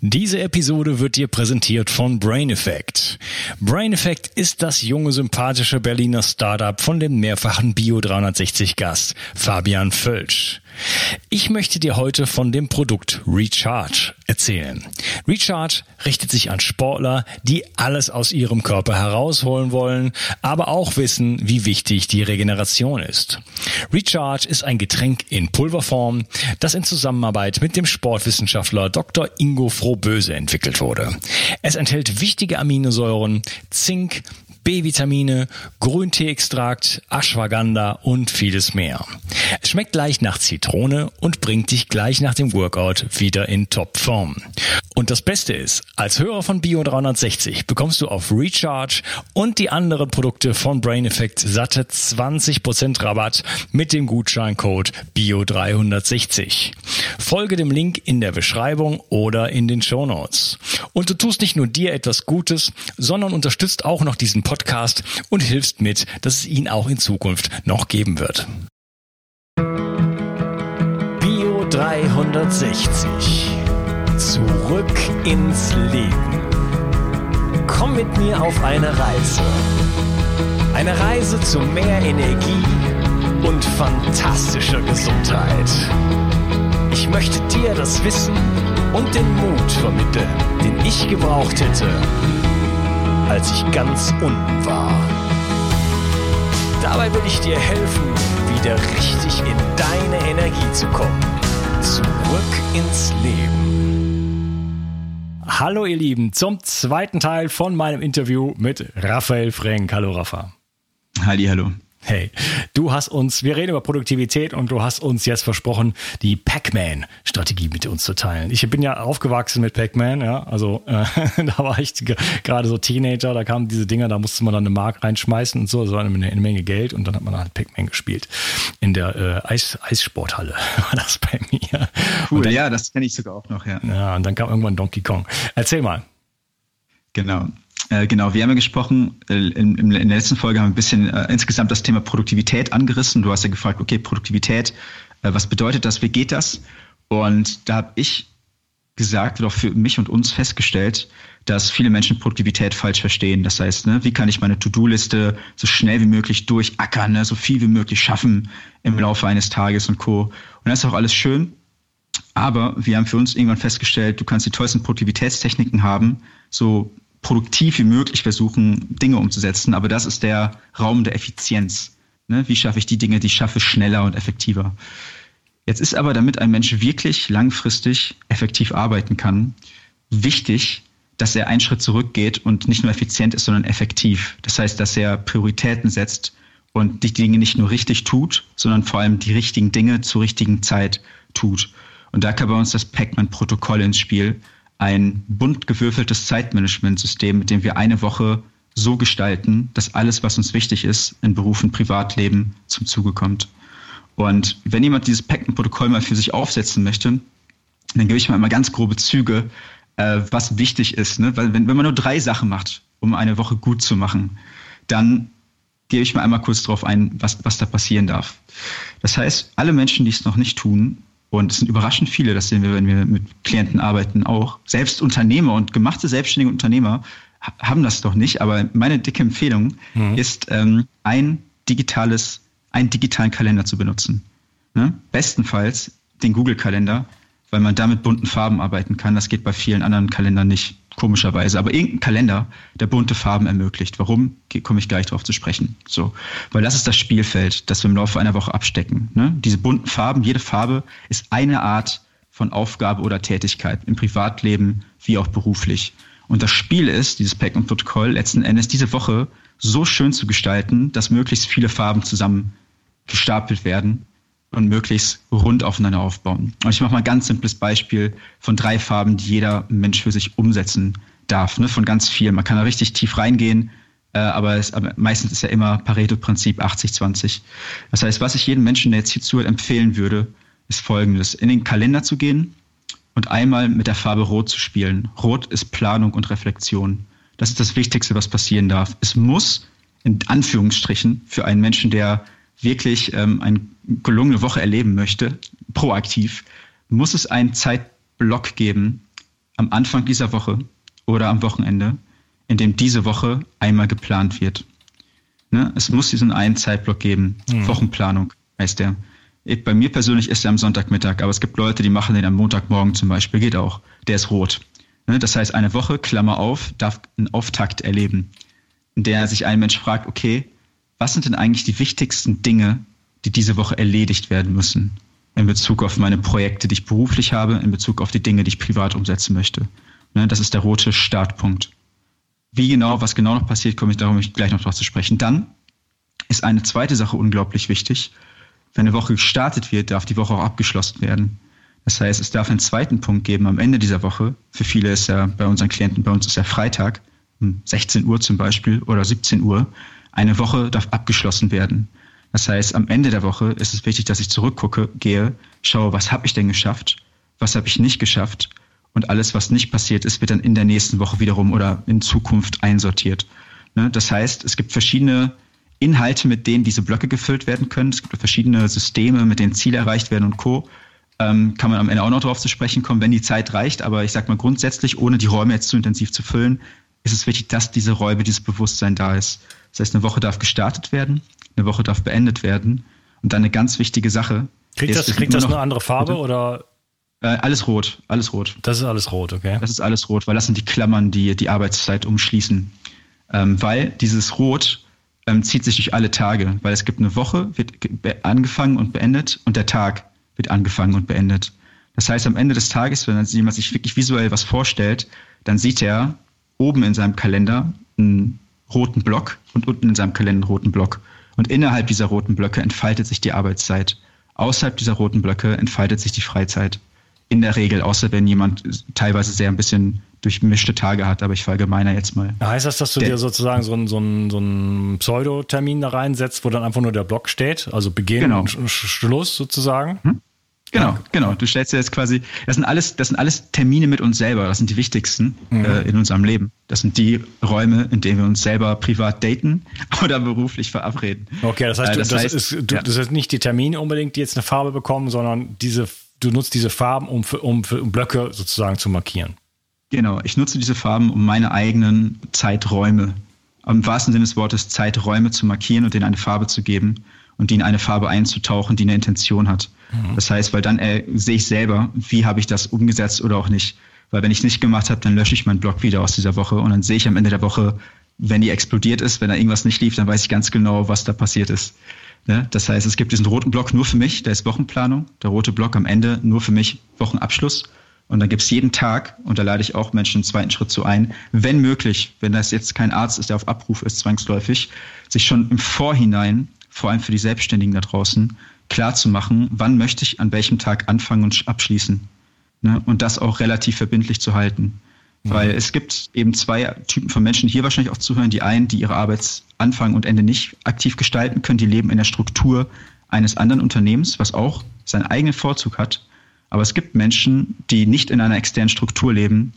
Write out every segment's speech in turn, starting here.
Diese Episode wird dir präsentiert von Brain Effect. Brain Effect ist das junge, sympathische Berliner Startup von dem mehrfachen Bio 360 Gast Fabian Völsch. Ich möchte dir heute von dem Produkt Recharge erzählen. Recharge richtet sich an Sportler, die alles aus ihrem Körper herausholen wollen, aber auch wissen, wie wichtig die Regeneration ist. Recharge ist ein Getränk in Pulverform, das in Zusammenarbeit mit dem Sportwissenschaftler Dr. Ingo Frohböse entwickelt wurde. Es enthält wichtige Aminosäuren, Zink, B-Vitamine, Grünteeextrakt, Ashwagandha und vieles mehr. Es schmeckt leicht nach Zitrone und bringt dich gleich nach dem Workout wieder in Topform. Und das Beste ist, als Hörer von Bio 360 bekommst du auf Recharge und die anderen Produkte von Brain Effect satte 20% Rabatt mit dem Gutscheincode Bio 360. Folge dem Link in der Beschreibung oder in den Show Notes. Und du tust nicht nur dir etwas Gutes, sondern unterstützt auch noch diesen Podcast und hilfst mit, dass es ihn auch in Zukunft noch geben wird. Bio 360 Zurück ins Leben. Komm mit mir auf eine Reise. Eine Reise zu mehr Energie und fantastischer Gesundheit. Ich möchte dir das Wissen und den Mut vermitteln, den ich gebraucht hätte, als ich ganz unten war. Dabei will ich dir helfen, wieder richtig in deine Energie zu kommen. Zurück ins Leben. Hallo ihr Lieben, zum zweiten Teil von meinem Interview mit Raphael Frenk. Hallo Rafa. Halli, hallo. Hey, du hast uns, wir reden über Produktivität und du hast uns jetzt versprochen, die Pac-Man-Strategie mit uns zu teilen. Ich bin ja aufgewachsen mit Pac-Man, ja, also äh, da war ich gerade so Teenager, da kamen diese Dinger, da musste man dann eine Mark reinschmeißen und so, so eine, eine Menge Geld und dann hat man halt Pac-Man gespielt. In der äh, Eis, Eissporthalle war das bei mir. Cool, dann, ja, das kenne ich sogar auch noch, ja. Ja, und dann kam irgendwann Donkey Kong. Erzähl mal. Genau. Äh, genau, wir haben ja gesprochen, äh, in, der letzten Folge haben wir ein bisschen äh, insgesamt das Thema Produktivität angerissen. Du hast ja gefragt, okay, Produktivität, was bedeutet das, wie geht das? Und da habe ich gesagt oder auch für mich und uns festgestellt, dass viele Menschen Produktivität falsch verstehen. Das heißt, ne, wie kann ich meine To-Do-Liste so schnell wie möglich durchackern, ne, so viel wie möglich schaffen im Laufe eines Tages und Co. Und das ist auch alles schön. Aber wir haben für uns irgendwann festgestellt, du kannst die tollsten Produktivitätstechniken haben, so produktiv wie möglich versuchen, Dinge umzusetzen. Aber das ist der Raum der Effizienz. Ne? Wie schaffe ich die Dinge, die ich schaffe, schneller und effektiver? Jetzt ist aber, damit ein Mensch wirklich langfristig effektiv arbeiten kann, wichtig, dass er einen Schritt zurückgeht und nicht nur effizient ist, sondern effektiv. Das heißt, dass er Prioritäten setzt und die Dinge nicht nur richtig tut, sondern vor allem die richtigen Dinge zur richtigen Zeit tut. Und da kam bei uns das Pac-Man-Protokoll ins Spiel, ein bunt gewürfeltes Zeitmanagementsystem, mit dem wir eine Woche so gestalten, dass alles, was uns wichtig ist, in Beruf und Privatleben zum Zuge kommt. Und wenn jemand dieses Packen-Protokoll mal für sich aufsetzen möchte, dann gebe ich mal immer ganz grobe Züge, äh, was wichtig ist. Ne? Weil wenn, wenn man nur drei Sachen macht, um eine Woche gut zu machen, dann gebe ich mal einmal kurz darauf ein, was, was da passieren darf. Das heißt, alle Menschen, die es noch nicht tun, und es sind überraschend viele, das sehen wir, wenn wir mit Klienten arbeiten, auch. Selbst Unternehmer und gemachte selbstständige Unternehmer haben das doch nicht. Aber meine dicke Empfehlung mhm. ist, ähm, ein digitales, einen digitalen Kalender zu benutzen. Ne? Bestenfalls den Google-Kalender, weil man da mit bunten Farben arbeiten kann. Das geht bei vielen anderen Kalendern nicht komischerweise. Aber irgendein Kalender, der bunte Farben ermöglicht. Warum, komme ich gleich darauf zu sprechen. So, weil das ist das Spielfeld, das wir im Laufe einer Woche abstecken. Ne? Diese bunten Farben, jede Farbe ist eine Art von Aufgabe oder Tätigkeit im Privatleben wie auch beruflich. Und das Spiel ist, dieses Pack und Protokoll, letzten Endes diese Woche so schön zu gestalten, dass möglichst viele Farben zusammen gestapelt werden und möglichst rund aufeinander aufbauen. Und ich mache mal ein ganz simples Beispiel von drei Farben, die jeder Mensch für sich umsetzen darf, ne, von ganz viel. Man kann da richtig tief reingehen, äh, aber, es, aber meistens ist ja immer Pareto-Prinzip 80-20. Das heißt, was ich jedem Menschen, der jetzt hier zuhört, empfehlen würde, ist folgendes. In den Kalender zu gehen und einmal mit der Farbe Rot zu spielen. Rot ist Planung und Reflexion. Das ist das Wichtigste, was passieren darf. Es muss, in Anführungsstrichen, für einen Menschen, der wirklich ähm, eine gelungene Woche erleben möchte, proaktiv, muss es einen Zeitblock geben, am Anfang dieser Woche oder am Wochenende, in dem diese Woche einmal geplant wird. Ne? Es muss diesen einen Zeitblock geben. Mhm. Wochenplanung heißt der. Bei mir persönlich ist er am Sonntagmittag, aber es gibt Leute, die machen den am Montagmorgen zum Beispiel, geht auch. Der ist rot. Ne? Das heißt, eine Woche, Klammer auf, darf einen Auftakt erleben, in der sich ein Mensch fragt, okay, was sind denn eigentlich die wichtigsten Dinge, die diese Woche erledigt werden müssen? In Bezug auf meine Projekte, die ich beruflich habe, in Bezug auf die Dinge, die ich privat umsetzen möchte. Ne? Das ist der rote Startpunkt. Wie genau, was genau noch passiert, komme ich darum gleich noch drauf zu sprechen. Dann ist eine zweite Sache unglaublich wichtig. Wenn eine Woche gestartet wird, darf die Woche auch abgeschlossen werden. Das heißt, es darf einen zweiten Punkt geben am Ende dieser Woche. Für viele ist ja bei unseren Klienten, bei uns ist ja Freitag, um 16 Uhr zum Beispiel oder 17 Uhr. Eine Woche darf abgeschlossen werden. Das heißt, am Ende der Woche ist es wichtig, dass ich zurückgucke, gehe, schaue, was habe ich denn geschafft, was habe ich nicht geschafft und alles, was nicht passiert ist, wird dann in der nächsten Woche wiederum oder in Zukunft einsortiert. Ne? Das heißt, es gibt verschiedene Inhalte, mit denen diese Blöcke gefüllt werden können. Es gibt verschiedene Systeme, mit denen Ziele erreicht werden und Co. Ähm, kann man am Ende auch noch darauf zu sprechen kommen, wenn die Zeit reicht. Aber ich sag mal grundsätzlich, ohne die Räume jetzt zu intensiv zu füllen, ist es wichtig, dass diese Räume, dieses Bewusstsein da ist. Das heißt, eine Woche darf gestartet werden, eine Woche darf beendet werden. Und dann eine ganz wichtige Sache. Kriegt das, kriegt das eine andere Farbe oder? Äh, alles rot, alles rot. Das ist alles rot, okay. Das ist alles rot, weil das sind die Klammern, die die Arbeitszeit umschließen. Ähm, weil dieses Rot ähm, zieht sich durch alle Tage, weil es gibt eine Woche, wird angefangen und beendet und der Tag wird angefangen und beendet. Das heißt, am Ende des Tages, wenn jemand sich wirklich visuell was vorstellt, dann sieht er oben in seinem Kalender einen roten Block und unten in seinem Kalender einen roten Block. Und innerhalb dieser roten Blöcke entfaltet sich die Arbeitszeit. Außerhalb dieser roten Blöcke entfaltet sich die Freizeit in der Regel, außer wenn jemand teilweise sehr ein bisschen durchmischte Tage hat, aber ich verallgemeiner jetzt mal. Heißt das, dass du der, dir sozusagen so einen so so einen Pseudo-Termin da reinsetzt, wo dann einfach nur der Block steht, also Beginn genau. und Schluss sozusagen? Hm? Genau, genau. Du stellst dir jetzt quasi, das sind alles, das sind alles Termine mit uns selber. Das sind die wichtigsten mhm. äh, in unserem Leben. Das sind die Räume, in denen wir uns selber privat daten oder beruflich verabreden. Okay, das heißt, äh, das, das, heißt, ist, du, ja. das ist nicht die Termine unbedingt, die jetzt eine Farbe bekommen, sondern diese du nutzt diese Farben, um, für, um, für, um Blöcke sozusagen zu markieren. Genau, ich nutze diese Farben, um meine eigenen Zeiträume, im wahrsten Sinne des Wortes Zeiträume zu markieren und denen eine Farbe zu geben und ihnen eine Farbe einzutauchen, die eine Intention hat. Mhm. Das heißt, weil dann äh, sehe ich selber, wie habe ich das umgesetzt oder auch nicht. Weil wenn ich es nicht gemacht habe, dann lösche ich meinen Blog wieder aus dieser Woche und dann sehe ich am Ende der Woche, wenn die explodiert ist, wenn da irgendwas nicht lief, dann weiß ich ganz genau, was da passiert ist. Ne? Das heißt, es gibt diesen roten Block nur für mich, der ist Wochenplanung. Der rote Block am Ende nur für mich Wochenabschluss. Und dann gibt es jeden Tag, und da lade ich auch Menschen im zweiten Schritt zu ein, wenn möglich, wenn das jetzt kein Arzt ist, der auf Abruf ist, zwangsläufig, sich schon im Vorhinein, vor allem für die Selbstständigen da draußen, klar zu machen, wann möchte ich an welchem Tag anfangen und abschließen. Ne? Und das auch relativ verbindlich zu halten. Mhm. Weil es gibt eben zwei Typen von Menschen, die hier wahrscheinlich auch zuhören. Die einen, die ihre Arbeitsanfang und Ende nicht aktiv gestalten können, die leben in der Struktur eines anderen Unternehmens, was auch seinen eigenen Vorzug hat. Aber es gibt Menschen, die nicht in einer externen Struktur leben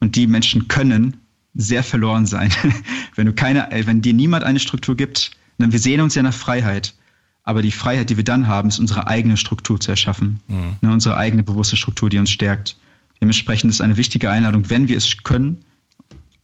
und die Menschen können sehr verloren sein. wenn du keine, äh, wenn dir niemand eine Struktur gibt, wir sehen uns ja nach Freiheit. Aber die Freiheit, die wir dann haben, ist unsere eigene Struktur zu erschaffen. Mhm. Ne, unsere eigene bewusste Struktur, die uns stärkt. Dementsprechend ist eine wichtige Einladung, wenn wir es können,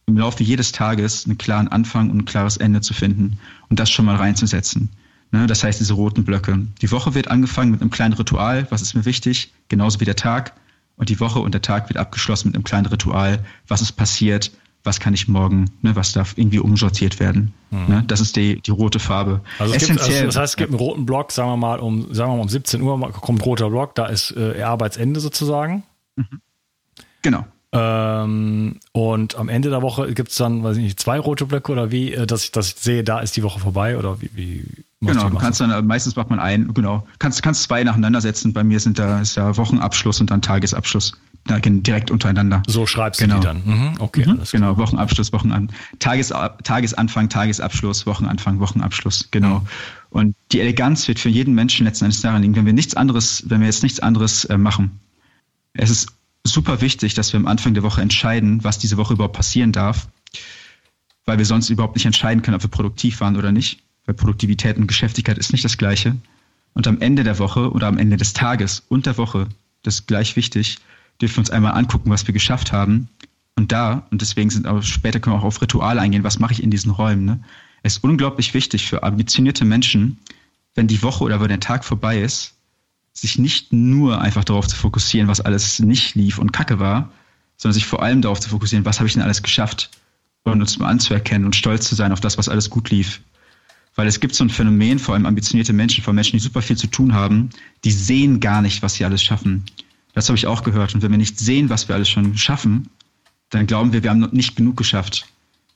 im Laufe jedes Tages einen klaren Anfang und ein klares Ende zu finden und das schon mal reinzusetzen. Ne, das heißt, diese roten Blöcke. Die Woche wird angefangen mit einem kleinen Ritual, was ist mir wichtig, genauso wie der Tag. Und die Woche und der Tag wird abgeschlossen mit einem kleinen Ritual, was ist passiert, was kann ich morgen, ne, was darf irgendwie umsortiert werden. Mhm. Ne, das ist die, die rote Farbe. Also, es gibt, also das heißt, es gibt einen roten Block, sagen wir mal, um, sagen wir mal um 17 Uhr kommt roter Block, da ist äh, Arbeitsende sozusagen. Mhm. Genau. Ähm, und am Ende der Woche gibt es dann, weiß ich nicht, zwei rote Blöcke oder wie, äh, dass ich, dass ich sehe, da ist die Woche vorbei oder wie, wie Genau, du kannst dann, meistens macht man einen, genau, kannst, kannst zwei nacheinander setzen. Bei mir sind da, ist ja Wochenabschluss und dann Tagesabschluss. Da direkt untereinander. So schreibst genau. du die dann. Mhm, okay. Mhm, genau, Wochenabschluss, Wochenanfang, Tages, Tagesanfang, Tagesabschluss, Wochenanfang, Wochenabschluss, genau. Mhm. Und die Eleganz wird für jeden Menschen letzten Endes daran liegen, wenn wir nichts anderes, wenn wir jetzt nichts anderes äh, machen. Es ist super wichtig, dass wir am Anfang der Woche entscheiden, was diese Woche überhaupt passieren darf, weil wir sonst überhaupt nicht entscheiden können, ob wir produktiv waren oder nicht. Weil Produktivität und Geschäftigkeit ist nicht das Gleiche. Und am Ende der Woche oder am Ende des Tages und der Woche, das ist gleich wichtig, dürfen wir uns einmal angucken, was wir geschafft haben. Und da, und deswegen sind aber später können wir auch auf Rituale eingehen, was mache ich in diesen Räumen. Ne? Es ist unglaublich wichtig für ambitionierte Menschen, wenn die Woche oder wenn der Tag vorbei ist, sich nicht nur einfach darauf zu fokussieren, was alles nicht lief und kacke war, sondern sich vor allem darauf zu fokussieren, was habe ich denn alles geschafft und uns mal anzuerkennen und stolz zu sein auf das, was alles gut lief. Weil es gibt so ein Phänomen, vor allem ambitionierte Menschen, vor Menschen, die super viel zu tun haben, die sehen gar nicht, was sie alles schaffen. Das habe ich auch gehört. Und wenn wir nicht sehen, was wir alles schon schaffen, dann glauben wir, wir haben nicht genug geschafft.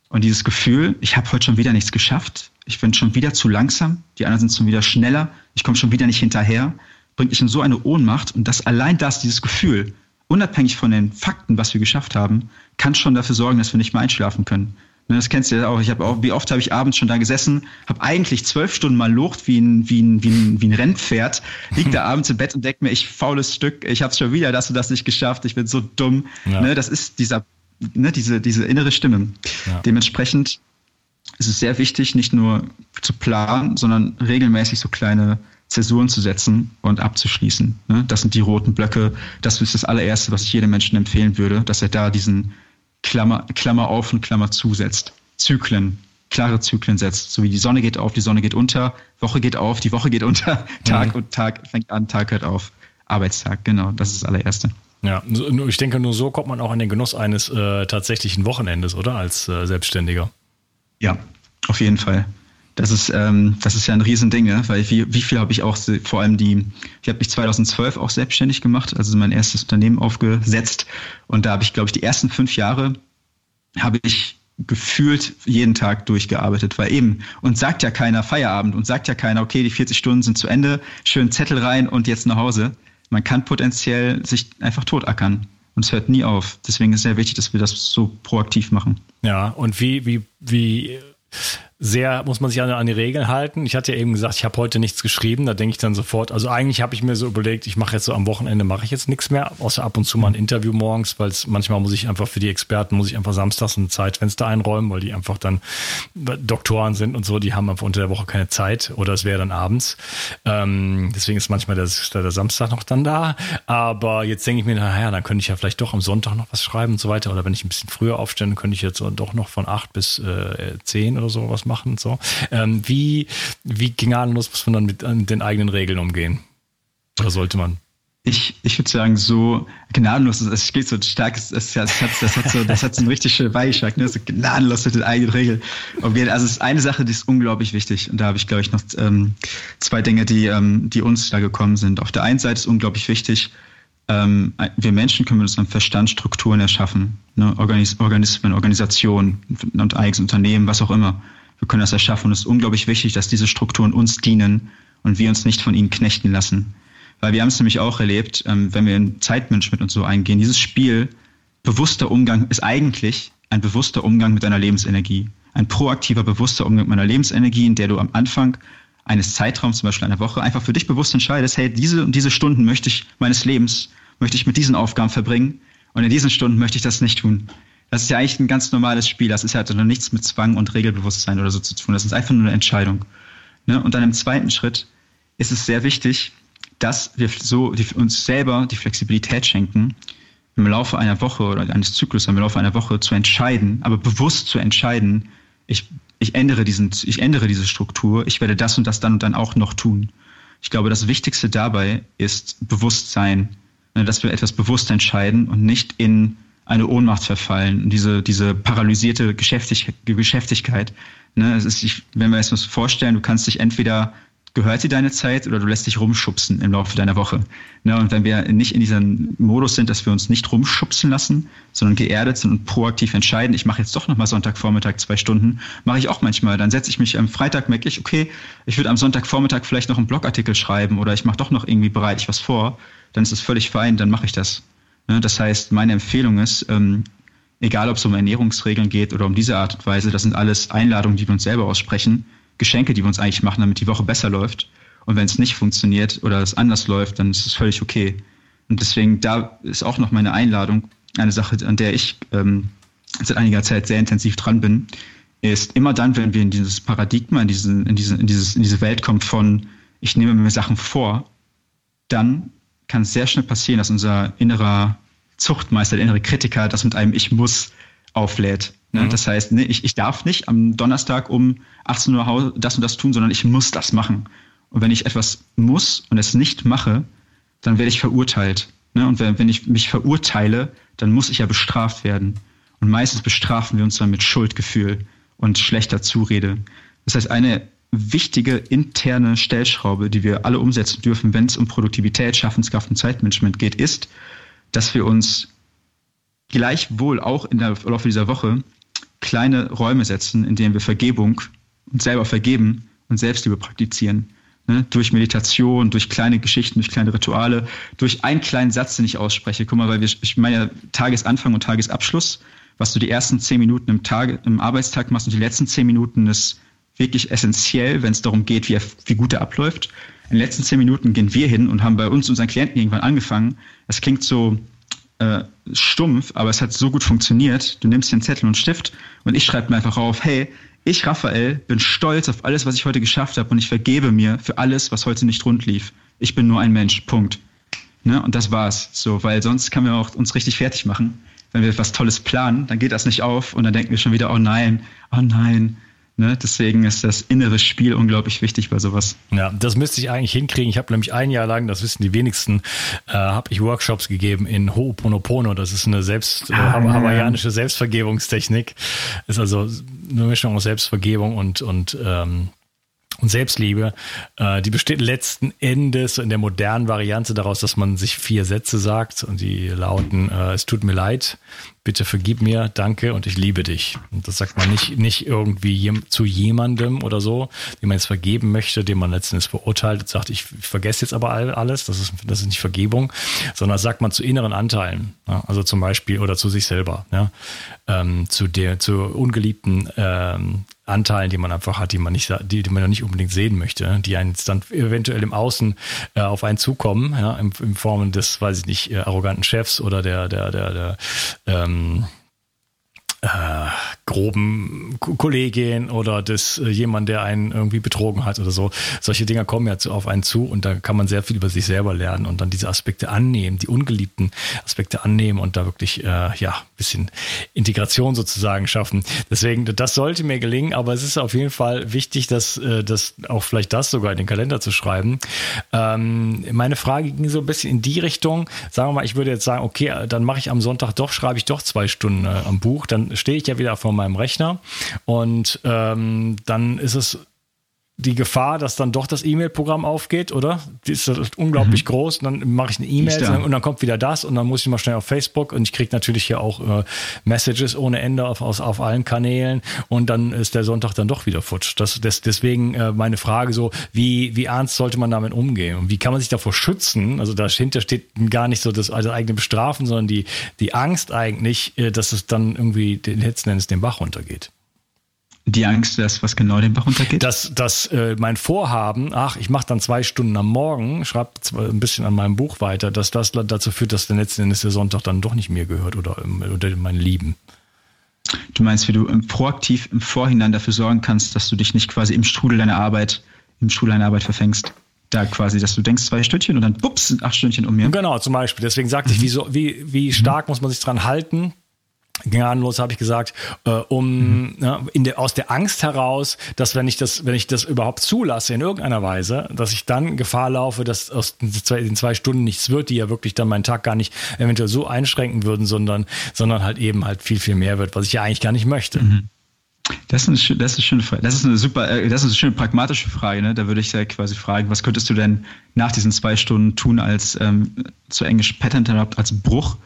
Und dieses Gefühl, ich habe heute schon wieder nichts geschafft, ich bin schon wieder zu langsam, die anderen sind schon wieder schneller, ich komme schon wieder nicht hinterher, bringt mich in so eine Ohnmacht. Und das allein das, dieses Gefühl, unabhängig von den Fakten, was wir geschafft haben, kann schon dafür sorgen, dass wir nicht mehr einschlafen können. Ne, das kennst du ja auch. Ich habe auch, wie oft habe ich abends schon da gesessen, habe eigentlich zwölf Stunden mal Lucht wie ein, wie ein, wie ein, wie ein Rennpferd, liegt da abends im Bett und denkt mir, ich faules Stück, ich habe es schon wieder das und das nicht geschafft, ich bin so dumm. Ja. Ne, das ist dieser, ne, diese, diese innere Stimme. Ja. Dementsprechend ist es sehr wichtig, nicht nur zu planen, sondern regelmäßig so kleine Zäsuren zu setzen und abzuschließen. Ne? Das sind die roten Blöcke. Das ist das allererste, was ich jedem Menschen empfehlen würde, dass er da diesen Klammer, Klammer auf und Klammer zusetzt. Zyklen, klare Zyklen setzt. So wie die Sonne geht auf, die Sonne geht unter, Woche geht auf, die Woche geht unter, Tag mhm. und Tag fängt an, Tag hört auf. Arbeitstag, genau, das ist das allererste. Ja, ich denke, nur so kommt man auch in den Genuss eines äh, tatsächlichen Wochenendes, oder? Als äh, Selbstständiger. Ja, auf jeden Fall. Das ist, ähm, das ist ja ein Riesending, ne? weil wie, wie viel habe ich auch, vor allem die, ich habe mich 2012 auch selbstständig gemacht, also mein erstes Unternehmen aufgesetzt und da habe ich, glaube ich, die ersten fünf Jahre habe ich gefühlt jeden Tag durchgearbeitet, weil eben, und sagt ja keiner Feierabend und sagt ja keiner, okay, die 40 Stunden sind zu Ende, schön Zettel rein und jetzt nach Hause. Man kann potenziell sich einfach totackern. Und es hört nie auf. Deswegen ist sehr wichtig, dass wir das so proaktiv machen. Ja, und wie, wie, wie sehr, muss man sich an, an die Regeln halten. Ich hatte ja eben gesagt, ich habe heute nichts geschrieben. Da denke ich dann sofort, also eigentlich habe ich mir so überlegt, ich mache jetzt so am Wochenende mache ich jetzt nichts mehr, außer ab und zu mal ein Interview morgens, weil manchmal muss ich einfach für die Experten, muss ich einfach samstags ein Zeitfenster einräumen, weil die einfach dann Doktoren sind und so, die haben einfach unter der Woche keine Zeit oder es wäre dann abends. Ähm, deswegen ist manchmal der, der Samstag noch dann da. Aber jetzt denke ich mir, naja, dann könnte ich ja vielleicht doch am Sonntag noch was schreiben und so weiter. Oder wenn ich ein bisschen früher aufstelle, könnte ich jetzt doch noch von acht bis äh, zehn oder so was machen und so. Ähm, wie, wie gnadenlos muss man dann mit, mit den eigenen Regeln umgehen? Oder sollte man? Ich, ich würde sagen, so gnadenlos, es geht so stark, das, das, hat, das, hat so, das hat so einen richtig schönen Beigeschmack, ne? so gnadenlos mit den eigenen Regeln. Okay, also es ist eine Sache, die ist unglaublich wichtig. Und da habe ich, glaube ich, noch ähm, zwei Dinge, die, ähm, die uns da gekommen sind. Auf der einen Seite ist unglaublich wichtig, ähm, wir Menschen können mit unserem Verstand Strukturen erschaffen, ne? Organis Organismen, Organisationen und eigenes Unternehmen, was auch immer wir können das erschaffen. Und es ist unglaublich wichtig, dass diese Strukturen uns dienen und wir uns nicht von ihnen knechten lassen. Weil wir haben es nämlich auch erlebt, ähm, wenn wir in Zeitmanagement und so eingehen, dieses Spiel, bewusster Umgang ist eigentlich ein bewusster Umgang mit deiner Lebensenergie. Ein proaktiver, bewusster Umgang mit meiner Lebensenergie, in der du am Anfang eines Zeitraums, zum Beispiel einer Woche, einfach für dich bewusst entscheidest, hey, diese und diese Stunden möchte ich meines Lebens, möchte ich mit diesen Aufgaben verbringen und in diesen Stunden möchte ich das nicht tun. Das ist ja eigentlich ein ganz normales Spiel. Das ist halt noch nichts mit Zwang und Regelbewusstsein oder so zu tun. Das ist einfach nur eine Entscheidung. Ne? Und dann im zweiten Schritt ist es sehr wichtig, dass wir so die, uns selber die Flexibilität schenken, im Laufe einer Woche oder eines Zyklus im Laufe einer Woche zu entscheiden, aber bewusst zu entscheiden, ich, ich ändere diesen, ich ändere diese Struktur, ich werde das und das dann und dann auch noch tun. Ich glaube, das Wichtigste dabei ist Bewusstsein, ne, dass wir etwas bewusst entscheiden und nicht in eine Ohnmacht verfallen, diese, diese paralysierte Geschäftig Geschäftigkeit. Ne, es ist, ich, wenn wir uns das vorstellen, du kannst dich entweder gehört dir deine Zeit oder du lässt dich rumschubsen im Laufe deiner Woche. Ne, und wenn wir nicht in diesem Modus sind, dass wir uns nicht rumschubsen lassen, sondern geerdet sind und proaktiv entscheiden, ich mache jetzt doch nochmal Sonntagvormittag zwei Stunden, mache ich auch manchmal. Dann setze ich mich am Freitag, merke ich, okay, ich würde am Sonntagvormittag vielleicht noch einen Blogartikel schreiben oder ich mache doch noch irgendwie bereite ich was vor, dann ist es völlig fein, dann mache ich das. Ne, das heißt, meine Empfehlung ist, ähm, egal ob es um Ernährungsregeln geht oder um diese Art und Weise, das sind alles Einladungen, die wir uns selber aussprechen, Geschenke, die wir uns eigentlich machen, damit die Woche besser läuft. Und wenn es nicht funktioniert oder es anders läuft, dann ist es völlig okay. Und deswegen, da ist auch noch meine Einladung, eine Sache, an der ich ähm, seit einiger Zeit sehr intensiv dran bin, ist immer dann, wenn wir in dieses Paradigma, in, diesen, in, diese, in, dieses, in diese Welt kommen von, ich nehme mir Sachen vor, dann kann es sehr schnell passieren, dass unser innerer Zuchtmeister, der innere Kritiker, das mit einem Ich muss auflädt. Ne? Mhm. Das heißt, ne, ich, ich darf nicht am Donnerstag um 18 Uhr das und das tun, sondern ich muss das machen. Und wenn ich etwas muss und es nicht mache, dann werde ich verurteilt. Ne? Und wenn, wenn ich mich verurteile, dann muss ich ja bestraft werden. Und meistens bestrafen wir uns dann mit Schuldgefühl und schlechter Zurede. Das heißt, eine wichtige interne Stellschraube, die wir alle umsetzen dürfen, wenn es um Produktivität, Schaffenskraft und Zeitmanagement geht, ist, dass wir uns gleichwohl auch in der Laufe dieser Woche kleine Räume setzen, in denen wir Vergebung und selber vergeben und Selbstliebe praktizieren. Ne? Durch Meditation, durch kleine Geschichten, durch kleine Rituale, durch einen kleinen Satz, den ich ausspreche. Guck mal, weil wir, ich meine Tagesanfang und Tagesabschluss, was du die ersten zehn Minuten im, Tag, im Arbeitstag machst und die letzten zehn Minuten ist wirklich essentiell, wenn es darum geht, wie, er, wie gut er abläuft. In den letzten zehn Minuten gehen wir hin und haben bei uns unseren Klienten irgendwann angefangen. Das klingt so äh, stumpf, aber es hat so gut funktioniert. Du nimmst den Zettel und Stift und ich schreibe mir einfach auf, hey, ich, Raphael, bin stolz auf alles, was ich heute geschafft habe und ich vergebe mir für alles, was heute nicht rund lief. Ich bin nur ein Mensch. Punkt. Ne? Und das war's. So, weil sonst können wir auch uns richtig fertig machen. Wenn wir was Tolles planen, dann geht das nicht auf und dann denken wir schon wieder, oh nein, oh nein, Ne? Deswegen ist das innere Spiel unglaublich wichtig bei sowas. Ja, das müsste ich eigentlich hinkriegen. Ich habe nämlich ein Jahr lang, das wissen die wenigsten, äh, habe ich Workshops gegeben in Ho'oponopono. Das ist eine selbst äh, ah, hawaiianische Selbstvergebungstechnik. Ist also eine Mischung aus Selbstvergebung und und ähm, und Selbstliebe, äh, die besteht letzten Endes in der modernen Variante daraus, dass man sich vier Sätze sagt und die lauten, äh, es tut mir leid, bitte vergib mir, danke und ich liebe dich. Und das sagt man nicht, nicht irgendwie jem, zu jemandem oder so, dem man jetzt vergeben möchte, dem man letzten Endes verurteilt und sagt, ich, ich vergesse jetzt aber alles, das ist, das ist nicht Vergebung, sondern das sagt man zu inneren Anteilen. Ja? Also zum Beispiel oder zu sich selber, ja? ähm, zu der, zu ungeliebten ähm, Anteilen, die man einfach hat, die man nicht, die, die man ja nicht unbedingt sehen möchte, die einen dann eventuell im Außen äh, auf einen zukommen, ja, in, in Form des, weiß ich nicht, äh, arroganten Chefs oder der, der, der, der ähm, äh, groben Kollegin oder das äh, jemand, der einen irgendwie betrogen hat oder so. Solche Dinger kommen ja zu, auf einen zu und da kann man sehr viel über sich selber lernen und dann diese Aspekte annehmen, die ungeliebten Aspekte annehmen und da wirklich äh, ja bisschen Integration sozusagen schaffen. Deswegen, das sollte mir gelingen, aber es ist auf jeden Fall wichtig, dass, äh, dass auch vielleicht das sogar in den Kalender zu schreiben. Ähm, meine Frage ging so ein bisschen in die Richtung, sagen wir mal, ich würde jetzt sagen, okay, dann mache ich am Sonntag doch, schreibe ich doch zwei Stunden äh, am Buch, dann stehe ich ja wieder vor meinem Rechner. Und ähm, dann ist es die Gefahr, dass dann doch das E-Mail-Programm aufgeht, oder? Die ist unglaublich mhm. groß. Und dann mache ich eine E-Mail und dann kommt wieder das und dann muss ich mal schnell auf Facebook und ich kriege natürlich hier auch äh, Messages ohne Ende auf, aus, auf allen Kanälen und dann ist der Sonntag dann doch wieder futsch. Das, das, deswegen äh, meine Frage so, wie, wie ernst sollte man damit umgehen und wie kann man sich davor schützen? Also dahinter steht gar nicht so das also eigene Bestrafen, sondern die, die Angst eigentlich, äh, dass es dann irgendwie letzten Endes den Bach runtergeht. Die Angst, dass was genau den Bach runtergeht? Dass, dass äh, mein Vorhaben, ach, ich mache dann zwei Stunden am Morgen, schreibe ein bisschen an meinem Buch weiter, dass das dazu führt, dass der letzten Endes der Sonntag dann doch nicht mir gehört oder, oder mein Lieben. Du meinst, wie du proaktiv im Vorhinein dafür sorgen kannst, dass du dich nicht quasi im Strudel deiner Arbeit, im Strudel deiner Arbeit verfängst? da quasi, dass du denkst zwei Stündchen und dann bups sind acht Stündchen um mir. Genau, zum Beispiel. Deswegen sagte mhm. ich, wie, so, wie, wie stark mhm. muss man sich dran halten, gnadenlos habe ich gesagt, äh, um mhm. ne, in der, aus der Angst heraus, dass wenn ich das, wenn ich das überhaupt zulasse in irgendeiner Weise, dass ich dann Gefahr laufe, dass aus den zwei, den zwei Stunden nichts wird, die ja wirklich dann meinen Tag gar nicht eventuell so einschränken würden, sondern, sondern halt eben halt viel, viel mehr wird, was ich ja eigentlich gar nicht möchte. Mhm. Das ist, eine, das ist eine schöne Frage. Das ist eine super, äh, das ist eine schöne pragmatische Frage. Ne? Da würde ich ja quasi fragen, was könntest du denn nach diesen zwei Stunden tun als ähm, zu Englisch Patent Interrupt als Bruch?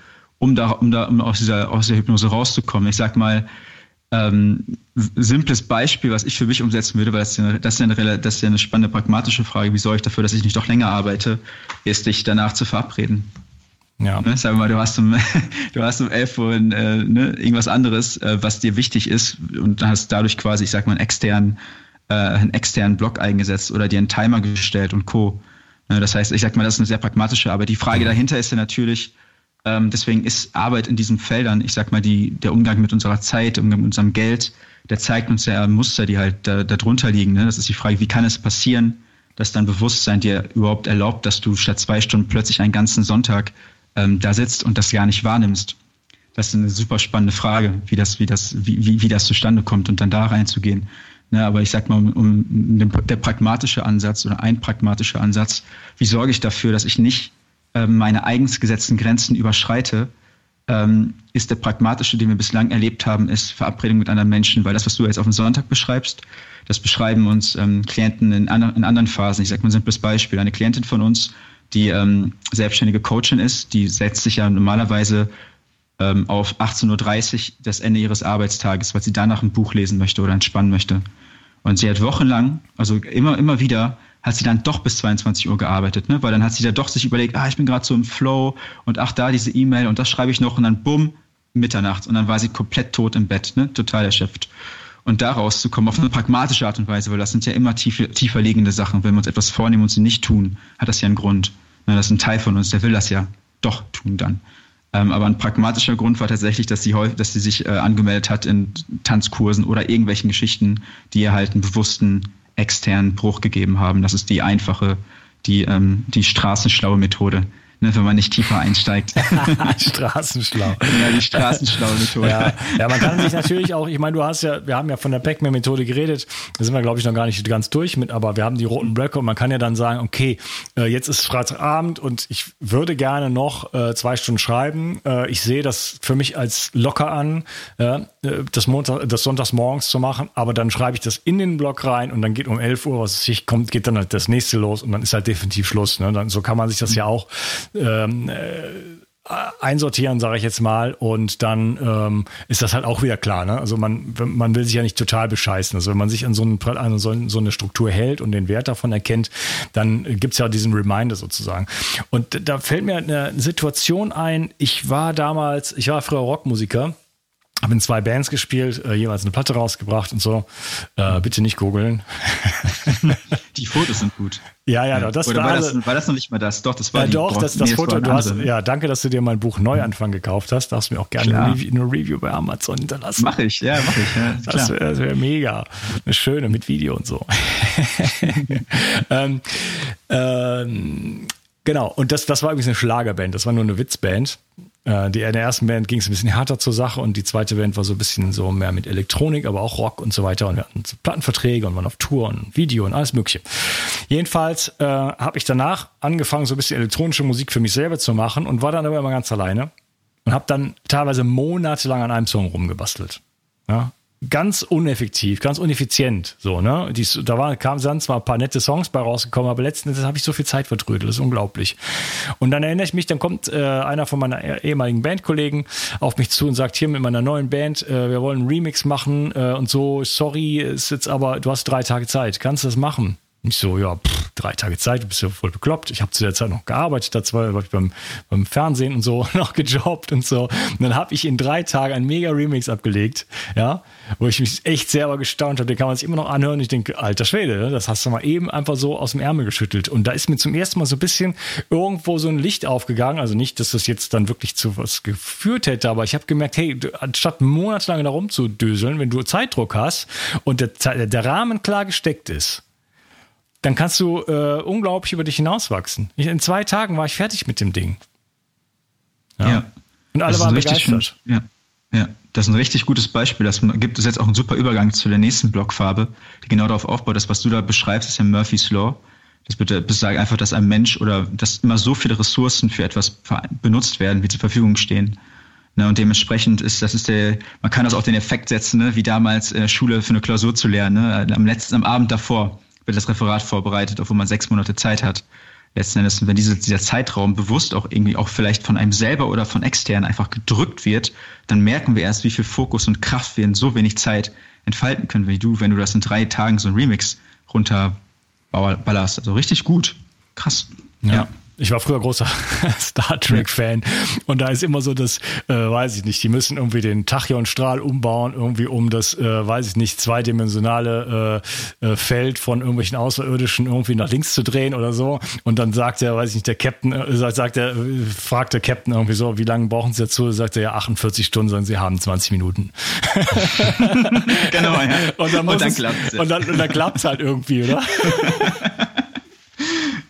Um da, um da um aus, dieser, aus der Hypnose rauszukommen. Ich sag mal, ähm, simples Beispiel, was ich für mich umsetzen würde, weil das ist, ja, das, ist ja eine, das ist ja eine spannende pragmatische Frage, wie sorge ich dafür, dass ich nicht noch länger arbeite, ist dich danach zu verabreden. Ja. Ne, wir mal, du hast um, du hast um 11 Uhr äh, ne, irgendwas anderes, äh, was dir wichtig ist und hast dadurch quasi, ich sag mal, einen externen, äh, einen externen Block eingesetzt oder dir einen Timer gestellt und Co. Ne, das heißt, ich sag mal, das ist eine sehr pragmatische Arbeit. Die Frage dahinter ist ja natürlich, ähm, deswegen ist Arbeit in diesen Feldern, ich sag mal, die, der Umgang mit unserer Zeit, Umgang mit unserem Geld, der zeigt uns ja Muster, die halt da, da drunter liegen. Ne? Das ist die Frage, wie kann es passieren, dass dein Bewusstsein dir überhaupt erlaubt, dass du statt zwei Stunden plötzlich einen ganzen Sonntag ähm, da sitzt und das gar nicht wahrnimmst. Das ist eine super spannende Frage, wie das, wie das, wie, wie, wie das zustande kommt und dann da reinzugehen. Ne, aber ich sag mal, um, um, der pragmatische Ansatz oder ein pragmatischer Ansatz, wie sorge ich dafür, dass ich nicht meine eigens gesetzten Grenzen überschreite, ähm, ist der pragmatische, den wir bislang erlebt haben, ist Verabredung mit anderen Menschen, weil das, was du jetzt auf dem Sonntag beschreibst, das beschreiben uns ähm, Klienten in, an, in, anderen Phasen. Ich sage mal ein simples Beispiel. Eine Klientin von uns, die ähm, selbstständige Coachin ist, die setzt sich ja normalerweise ähm, auf 18.30 Uhr das Ende ihres Arbeitstages, weil sie danach ein Buch lesen möchte oder entspannen möchte. Und sie hat wochenlang, also immer, immer wieder, hat sie dann doch bis 22 Uhr gearbeitet, ne? weil dann hat sie da doch sich überlegt, ah, ich bin gerade so im Flow und ach, da diese E-Mail und das schreibe ich noch und dann bumm, Mitternacht und dann war sie komplett tot im Bett, ne? total erschöpft. Und da rauszukommen auf eine pragmatische Art und Weise, weil das sind ja immer tiefer, tiefer liegende Sachen. Wenn wir uns etwas vornehmen und sie nicht tun, hat das ja einen Grund. Ne? Das ist ein Teil von uns, der will das ja doch tun dann. Ähm, aber ein pragmatischer Grund war tatsächlich, dass sie, häufig, dass sie sich äh, angemeldet hat in Tanzkursen oder irgendwelchen Geschichten, die ihr halt einen bewussten externen Bruch gegeben haben. Das ist die einfache, die, ähm, die straßenschlaue Methode ne, wenn man nicht tiefer einsteigt. Straßenschlau. Ja, die straßenschlaue Methode. Ja. ja, man kann sich natürlich auch, ich meine, du hast ja, wir haben ja von der Pac-Man-Methode geredet, da sind wir, glaube ich, noch gar nicht ganz durch mit, aber wir haben die roten Blöcke und man kann ja dann sagen, okay, äh, jetzt ist Freitagabend und ich würde gerne noch äh, zwei Stunden schreiben. Äh, ich sehe das für mich als locker an, das, Montag, das Sonntags morgens zu machen, aber dann schreibe ich das in den Block rein und dann geht um 11 Uhr, was ich kommt, geht dann halt das nächste los und dann ist halt definitiv Schluss. Ne? Dann, so kann man sich das ja auch ähm, äh, einsortieren, sage ich jetzt mal, und dann ähm, ist das halt auch wieder klar. Ne? Also man, man will sich ja nicht total bescheißen. Also wenn man sich an so, einen, an so, so eine Struktur hält und den Wert davon erkennt, dann gibt's ja diesen Reminder sozusagen. Und da fällt mir eine Situation ein, ich war damals, ich war früher Rockmusiker habe in zwei Bands gespielt, äh, jeweils eine Platte rausgebracht und so. Äh, bitte nicht googeln. Die Fotos sind gut. Ja, ja, das Oder war, das, war das noch nicht mal das? Doch, das war ja, die, Doch, das, das nee, Foto. Du hast, ja, danke, dass du dir mein Buch Neuanfang gekauft hast. Darfst mir auch gerne eine Review, eine Review, bei Amazon hinterlassen. Mach ich, ja, mach ich. Ja, das wäre wär mega. Eine schöne mit Video und so. ähm, ähm, genau, und das, das war übrigens eine Schlagerband. Das war nur eine Witzband. Äh, die, in der ersten Band ging es ein bisschen härter zur Sache und die zweite Band war so ein bisschen so mehr mit Elektronik, aber auch Rock und so weiter. Und wir hatten so Plattenverträge und waren auf Tour und Video und alles Mögliche. Jedenfalls äh, habe ich danach angefangen, so ein bisschen elektronische Musik für mich selber zu machen und war dann aber immer ganz alleine und habe dann teilweise monatelang an einem Song rumgebastelt. Ja, ganz uneffektiv, ganz uneffizient. So, ne? Die, da waren, kamen dann zwar ein paar nette Songs bei rausgekommen, aber letzten Endes habe ich so viel Zeit vertrödelt. Das ist unglaublich. Und dann erinnere ich mich, dann kommt äh, einer von meinen ehemaligen Bandkollegen auf mich zu und sagt, hier mit meiner neuen Band, äh, wir wollen einen Remix machen äh, und so, sorry, ist jetzt aber, du hast drei Tage Zeit, kannst du das machen? Ich so, ja, pff, drei Tage Zeit, du bist ja voll bekloppt. Ich habe zu der Zeit noch gearbeitet, da war ich beim, beim Fernsehen und so noch gejobbt und so. Und dann habe ich in drei Tagen ein mega Remix abgelegt, ja, wo ich mich echt selber gestaunt habe. Den kann man sich immer noch anhören. Ich denke, alter Schwede, ne, das hast du mal eben einfach so aus dem Ärmel geschüttelt. Und da ist mir zum ersten Mal so ein bisschen irgendwo so ein Licht aufgegangen. Also nicht, dass das jetzt dann wirklich zu was geführt hätte, aber ich habe gemerkt, hey, anstatt monatelang da rumzudöseln, wenn du Zeitdruck hast und der, der Rahmen klar gesteckt ist, dann kannst du äh, unglaublich über dich hinauswachsen. Ich, in zwei Tagen war ich fertig mit dem Ding. Ja. ja. Und alle waren begeistert. ja. ja, das ist ein richtig gutes Beispiel. Das gibt es jetzt auch einen super Übergang zu der nächsten Blockfarbe, die genau darauf aufbaut. Das, was du da beschreibst, ist ja Murphy's Law. Das besagt einfach, dass ein Mensch oder dass immer so viele Ressourcen für etwas benutzt werden, wie zur Verfügung stehen. Ne, und dementsprechend ist, das ist der, man kann das auch den Effekt setzen, ne, wie damals in der Schule für eine Klausur zu lernen, ne, am letzten, am Abend davor wird das Referat vorbereitet, obwohl man sechs Monate Zeit hat. Letzten Endes, wenn diese, dieser Zeitraum bewusst auch irgendwie auch vielleicht von einem selber oder von extern einfach gedrückt wird, dann merken wir erst, wie viel Fokus und Kraft wir in so wenig Zeit entfalten können, wie du, wenn du das in drei Tagen so ein Remix runterballerst. Also richtig gut. Krass. ja. ja. Ich war früher großer Star Trek-Fan und da ist immer so das, äh, weiß ich nicht, die müssen irgendwie den Tachyon-Strahl umbauen, irgendwie um das, äh, weiß ich nicht, zweidimensionale äh, äh, Feld von irgendwelchen Außerirdischen irgendwie nach links zu drehen oder so. Und dann sagt der, weiß ich nicht, der Captain, äh, sagt äh, fragt der Captain irgendwie so, wie lange brauchen Sie dazu? Sagt er ja 48 Stunden, sondern Sie haben 20 Minuten. genau, ja. Und dann, und dann klappt es. Und dann, und dann klappt es halt irgendwie, oder?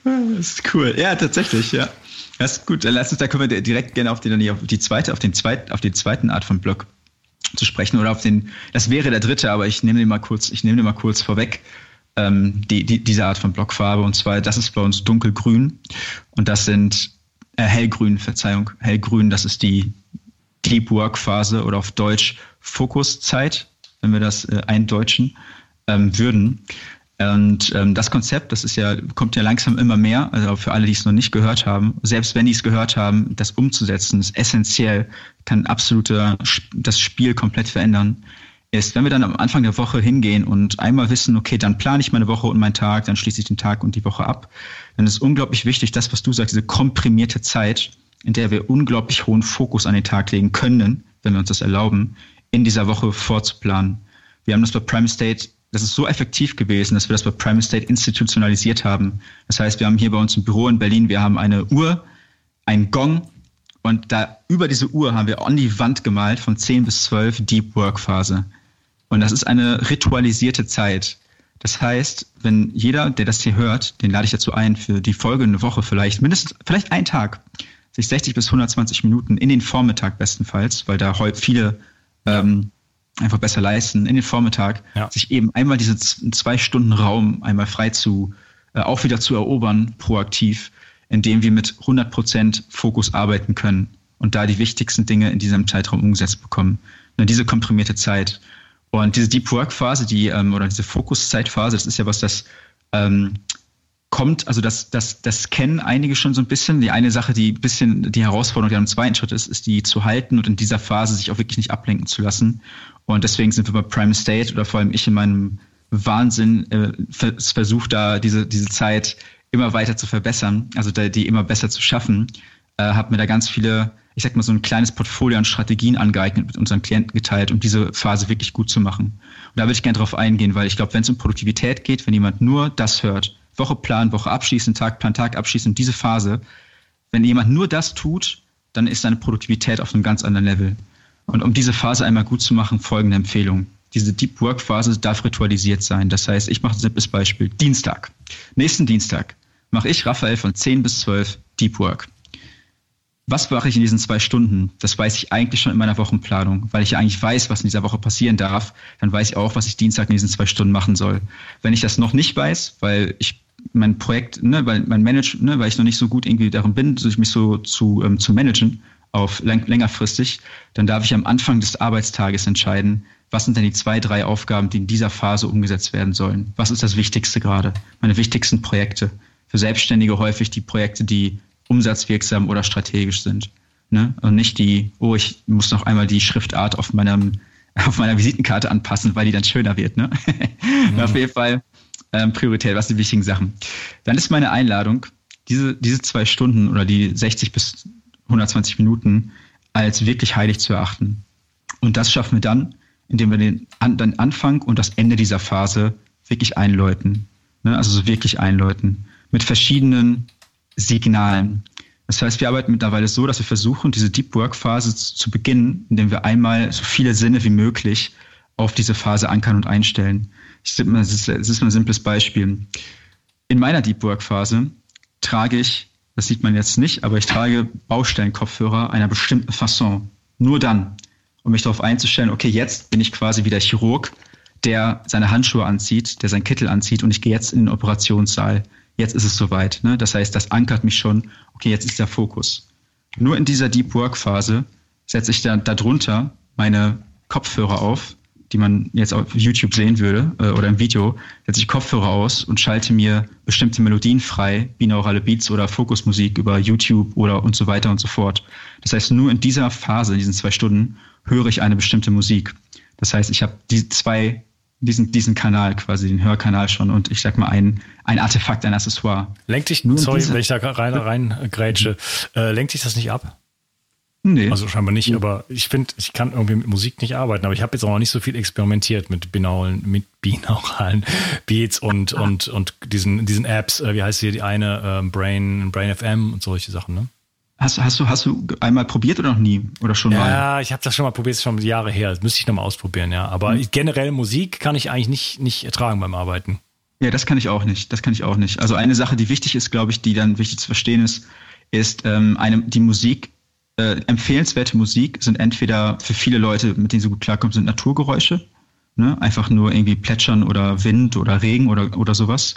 Das ist cool. Ja, tatsächlich, ja. Das ist gut. Lass uns, da können wir direkt gerne auf die, auf die zweite, auf den zweiten, auf die zweiten Art von Block zu sprechen oder auf den, das wäre der dritte, aber ich nehme den mal kurz, ich nehme den mal kurz vorweg, ähm, die, die, diese Art von Blockfarbe und zwar, das ist bei uns dunkelgrün und das sind äh, hellgrün, Verzeihung, hellgrün, das ist die Deep Work Phase oder auf Deutsch Fokuszeit, wenn wir das äh, eindeutschen ähm, würden. Und ähm, das Konzept, das ist ja, kommt ja langsam immer mehr, also für alle, die es noch nicht gehört haben, selbst wenn die es gehört haben, das umzusetzen, ist essentiell, kann absolut das Spiel komplett verändern, ist, wenn wir dann am Anfang der Woche hingehen und einmal wissen, okay, dann plane ich meine Woche und meinen Tag, dann schließe ich den Tag und die Woche ab, dann ist unglaublich wichtig, das, was du sagst, diese komprimierte Zeit, in der wir unglaublich hohen Fokus an den Tag legen können, wenn wir uns das erlauben, in dieser Woche vorzuplanen. Wir haben das bei Prime State das ist so effektiv gewesen, dass wir das bei Prime State institutionalisiert haben. Das heißt, wir haben hier bei uns im Büro in Berlin, wir haben eine Uhr, ein Gong und da über diese Uhr haben wir an die Wand gemalt von 10 bis 12 Deep Work Phase. Und das ist eine ritualisierte Zeit. Das heißt, wenn jeder, der das hier hört, den lade ich dazu ein, für die folgende Woche vielleicht, mindestens, vielleicht einen Tag, sich 60 bis 120 Minuten in den Vormittag bestenfalls, weil da heute viele ähm, einfach besser leisten, in den Vormittag, ja. sich eben einmal diesen zwei Stunden Raum einmal frei zu, äh, auch wieder zu erobern, proaktiv, indem wir mit 100 Prozent Fokus arbeiten können und da die wichtigsten Dinge in diesem Zeitraum umgesetzt bekommen. Und diese komprimierte Zeit. Und diese Deep Work Phase, die, ähm, oder diese Fokuszeitphase, das ist ja was, das ähm, kommt, also das, das, das kennen einige schon so ein bisschen. Die eine Sache, die ein bisschen die Herausforderung, die am zweiten Schritt ist, ist die zu halten und in dieser Phase sich auch wirklich nicht ablenken zu lassen. Und deswegen sind wir bei Prime State oder vor allem ich in meinem Wahnsinn äh, versucht da diese, diese Zeit immer weiter zu verbessern, also die immer besser zu schaffen, äh, habe mir da ganz viele, ich sag mal so ein kleines Portfolio an Strategien angeeignet mit unseren Klienten geteilt, um diese Phase wirklich gut zu machen. Und da würde ich gerne drauf eingehen, weil ich glaube, wenn es um Produktivität geht, wenn jemand nur das hört, Woche planen, Woche abschließen, Tag plan, Tag abschließen, diese Phase, wenn jemand nur das tut, dann ist seine Produktivität auf einem ganz anderen Level. Und um diese Phase einmal gut zu machen, folgende Empfehlung. Diese Deep Work Phase darf ritualisiert sein. Das heißt, ich mache ein simples Beispiel. Dienstag. Nächsten Dienstag mache ich, Raphael, von 10 bis 12 Deep Work. Was mache ich in diesen zwei Stunden? Das weiß ich eigentlich schon in meiner Wochenplanung, weil ich ja eigentlich weiß, was in dieser Woche passieren darf. Dann weiß ich auch, was ich Dienstag in diesen zwei Stunden machen soll. Wenn ich das noch nicht weiß, weil ich mein Projekt, ne, weil mein Manage, ne, weil ich noch nicht so gut irgendwie darin bin, mich so zu, ähm, zu managen, auf längerfristig, dann darf ich am Anfang des Arbeitstages entscheiden, was sind denn die zwei, drei Aufgaben, die in dieser Phase umgesetzt werden sollen? Was ist das Wichtigste gerade? Meine wichtigsten Projekte. Für Selbstständige häufig die Projekte, die umsatzwirksam oder strategisch sind. Ne? Und nicht die, oh, ich muss noch einmal die Schriftart auf meinem auf meiner Visitenkarte anpassen, weil die dann schöner wird. Ne? Mhm. auf jeden Fall ähm, Priorität, was sind die wichtigen Sachen. Dann ist meine Einladung, diese, diese zwei Stunden oder die 60 bis 120 Minuten als wirklich heilig zu erachten. Und das schaffen wir dann, indem wir den, an, den Anfang und das Ende dieser Phase wirklich einläuten. Ne? Also so wirklich einläuten. Mit verschiedenen Signalen. Das heißt, wir arbeiten mittlerweile so, dass wir versuchen, diese Deep Work Phase zu beginnen, indem wir einmal so viele Sinne wie möglich auf diese Phase ankern und einstellen. Es ist, ist ein simples Beispiel. In meiner Deep Work Phase trage ich das sieht man jetzt nicht, aber ich trage Baustellenkopfhörer einer bestimmten Fasson. Nur dann, um mich darauf einzustellen, okay, jetzt bin ich quasi wie der Chirurg, der seine Handschuhe anzieht, der seinen Kittel anzieht und ich gehe jetzt in den Operationssaal. Jetzt ist es soweit. Ne? Das heißt, das ankert mich schon, okay, jetzt ist der Fokus. Nur in dieser Deep Work Phase setze ich dann darunter meine Kopfhörer auf die man jetzt auf YouTube sehen würde äh, oder im Video, setze ich Kopfhörer aus und schalte mir bestimmte Melodien frei, binaurale Beats oder Fokusmusik über YouTube oder und so weiter und so fort. Das heißt, nur in dieser Phase, in diesen zwei Stunden, höre ich eine bestimmte Musik. Das heißt, ich habe die zwei, diesen, diesen Kanal quasi, den Hörkanal schon und ich sag mal ein, ein Artefakt, ein Accessoire. Lenkt dich, sorry, wenn ich da rein, rein grätsche, äh, lenkt dich das nicht ab? Nee. Also scheinbar nicht, aber ich finde, ich kann irgendwie mit Musik nicht arbeiten, aber ich habe jetzt auch noch nicht so viel experimentiert mit binauralen, mit binauralen Beats und, und, und diesen, diesen Apps, äh, wie heißt hier die eine, äh, Brain, Brain FM und solche Sachen, ne? Hast, hast, du, hast du einmal probiert oder noch nie? Oder schon ja, mal? Ja, ich habe das schon mal probiert, ist schon Jahre her. Das müsste ich nochmal ausprobieren, ja. Aber mhm. generell Musik kann ich eigentlich nicht, nicht ertragen beim Arbeiten. Ja, das kann ich auch nicht. Das kann ich auch nicht. Also eine Sache, die wichtig ist, glaube ich, die dann wichtig zu verstehen ist, ist ähm, eine, die Musik, äh, empfehlenswerte Musik sind entweder für viele Leute, mit denen sie gut klarkommen, sind Naturgeräusche. Ne? Einfach nur irgendwie Plätschern oder Wind oder Regen oder, oder sowas.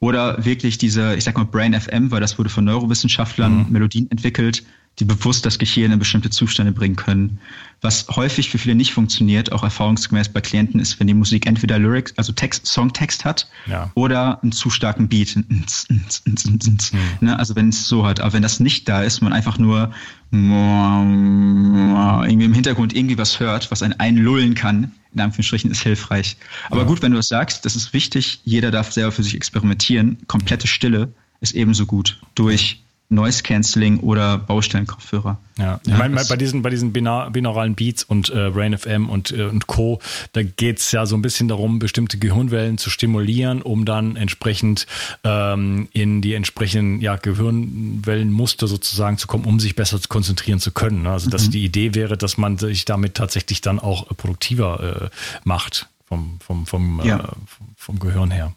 Oder wirklich diese, ich sag mal, Brain FM, weil das wurde von Neurowissenschaftlern mhm. Melodien entwickelt, die bewusst das Gehirn in bestimmte Zustände bringen können. Was häufig für viele nicht funktioniert, auch erfahrungsgemäß bei Klienten, ist, wenn die Musik entweder Lyrics, also Text, Songtext hat ja. oder einen zu starken Beat. Mhm. Also wenn es so hat. Aber wenn das nicht da ist, man einfach nur irgendwie im Hintergrund irgendwie was hört, was einen einlullen kann, in Anführungsstrichen, ist hilfreich. Aber ja. gut, wenn du es sagst, das ist wichtig, jeder darf selber für sich experimentieren. Komplette Stille ist ebenso gut durch Noise Cancelling oder Baustellenkopfhörer. Ja, ich ja, meine, bei diesen, bei diesen binauralen Beats und äh, Brain FM und, äh, und Co., da geht es ja so ein bisschen darum, bestimmte Gehirnwellen zu stimulieren, um dann entsprechend ähm, in die entsprechenden ja, Gehirnwellenmuster sozusagen zu kommen, um sich besser konzentrieren zu können. Ne? Also, dass mhm. die Idee wäre, dass man sich damit tatsächlich dann auch produktiver äh, macht vom, vom, vom, ja. äh, vom Gehirn her.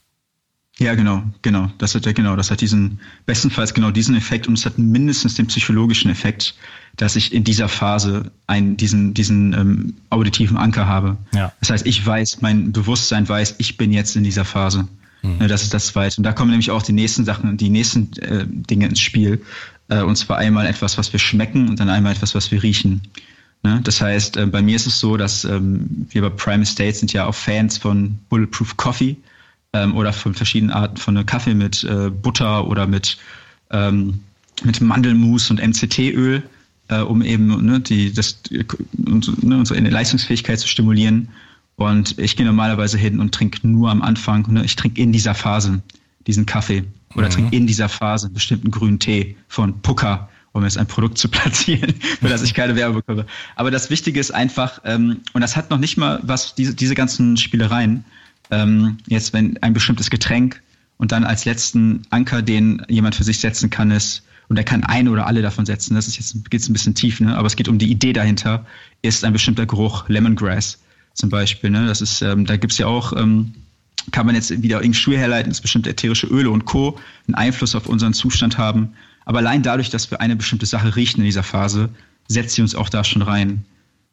Ja, genau, genau. Das hat ja genau, das hat diesen, bestenfalls genau diesen Effekt und es hat mindestens den psychologischen Effekt, dass ich in dieser Phase einen, diesen, diesen ähm, auditiven Anker habe. Ja. Das heißt, ich weiß, mein Bewusstsein weiß, ich bin jetzt in dieser Phase. Mhm. Das ist das Zweite. Und da kommen nämlich auch die nächsten Sachen, die nächsten äh, Dinge ins Spiel. Äh, und zwar einmal etwas, was wir schmecken und dann einmal etwas, was wir riechen. Ne? Das heißt, äh, bei mir ist es so, dass ähm, wir bei Prime Estate sind ja auch Fans von Bulletproof Coffee ähm, oder von verschiedenen Arten von Kaffee mit äh, Butter oder mit, ähm, mit Mandelmus und MCT-Öl, äh, um eben ne, die, das, ne, unsere Leistungsfähigkeit zu stimulieren. Und ich gehe normalerweise hin und trinke nur am Anfang, ne, ich trinke in dieser Phase diesen Kaffee oder mhm. trinke in dieser Phase einen bestimmten grünen Tee von Puka, um jetzt ein Produkt zu platzieren, für das ich keine Werbung bekomme. Aber das Wichtige ist einfach, ähm, und das hat noch nicht mal was, diese, diese ganzen Spielereien, ähm, jetzt wenn ein bestimmtes Getränk und dann als letzten Anker, den jemand für sich setzen kann, ist, und er kann eine oder alle davon setzen, das ist jetzt geht's ein bisschen tief, ne? aber es geht um die Idee dahinter, ist ein bestimmter Geruch, Lemongrass zum Beispiel. Ne? Das ist, ähm, da gibt's ja auch, ähm, kann man jetzt wieder irgendwie Schuhe herleiten, dass bestimmte ätherische Öle und Co. einen Einfluss auf unseren Zustand haben. Aber allein dadurch, dass wir eine bestimmte Sache riechen in dieser Phase, setzt sie uns auch da schon rein.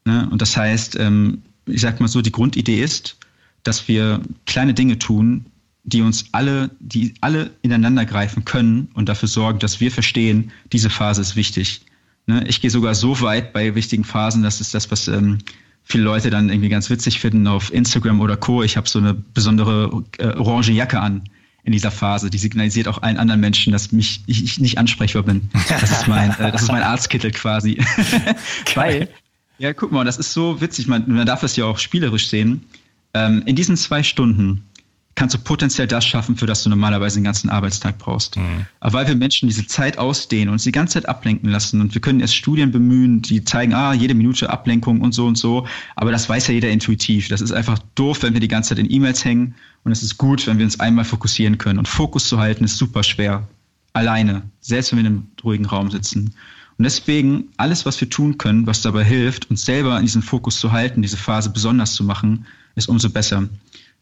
Ne? Und das heißt, ähm, ich sag mal so, die Grundidee ist, dass wir kleine Dinge tun, die uns alle, die alle ineinander greifen können und dafür sorgen, dass wir verstehen, diese Phase ist wichtig. Ne? Ich gehe sogar so weit bei wichtigen Phasen, das ist das, was ähm, viele Leute dann irgendwie ganz witzig finden auf Instagram oder Co. Ich habe so eine besondere äh, orange Jacke an in dieser Phase. Die signalisiert auch allen anderen Menschen, dass mich ich, ich nicht ansprechbar bin. Das ist mein, äh, das ist mein Arztkittel quasi. Weil, ja, guck mal, das ist so witzig. Man, man darf das ja auch spielerisch sehen. Ähm, in diesen zwei Stunden kannst du potenziell das schaffen, für das du normalerweise den ganzen Arbeitstag brauchst. Mhm. Aber weil wir Menschen diese Zeit ausdehnen und uns die ganze Zeit ablenken lassen und wir können erst Studien bemühen, die zeigen, ah, jede Minute Ablenkung und so und so, aber das weiß ja jeder intuitiv. Das ist einfach doof, wenn wir die ganze Zeit in E-Mails hängen und es ist gut, wenn wir uns einmal fokussieren können. Und Fokus zu halten ist super schwer. Alleine. Selbst wenn wir in einem ruhigen Raum sitzen. Und deswegen, alles, was wir tun können, was dabei hilft, uns selber in diesen Fokus zu halten, diese Phase besonders zu machen, ist umso besser.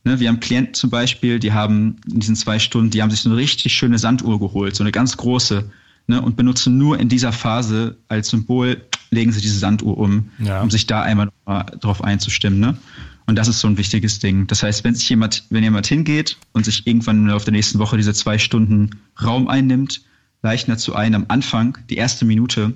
Ne, wir haben Klienten zum Beispiel, die haben in diesen zwei Stunden, die haben sich so eine richtig schöne Sanduhr geholt, so eine ganz große, ne, und benutzen nur in dieser Phase als Symbol, legen sie diese Sanduhr um, ja. um sich da einmal drauf einzustimmen. Ne? Und das ist so ein wichtiges Ding. Das heißt, wenn sich jemand, wenn jemand hingeht und sich irgendwann im Laufe der nächsten Woche diese zwei Stunden Raum einnimmt, leichen dazu ein, am Anfang, die erste Minute,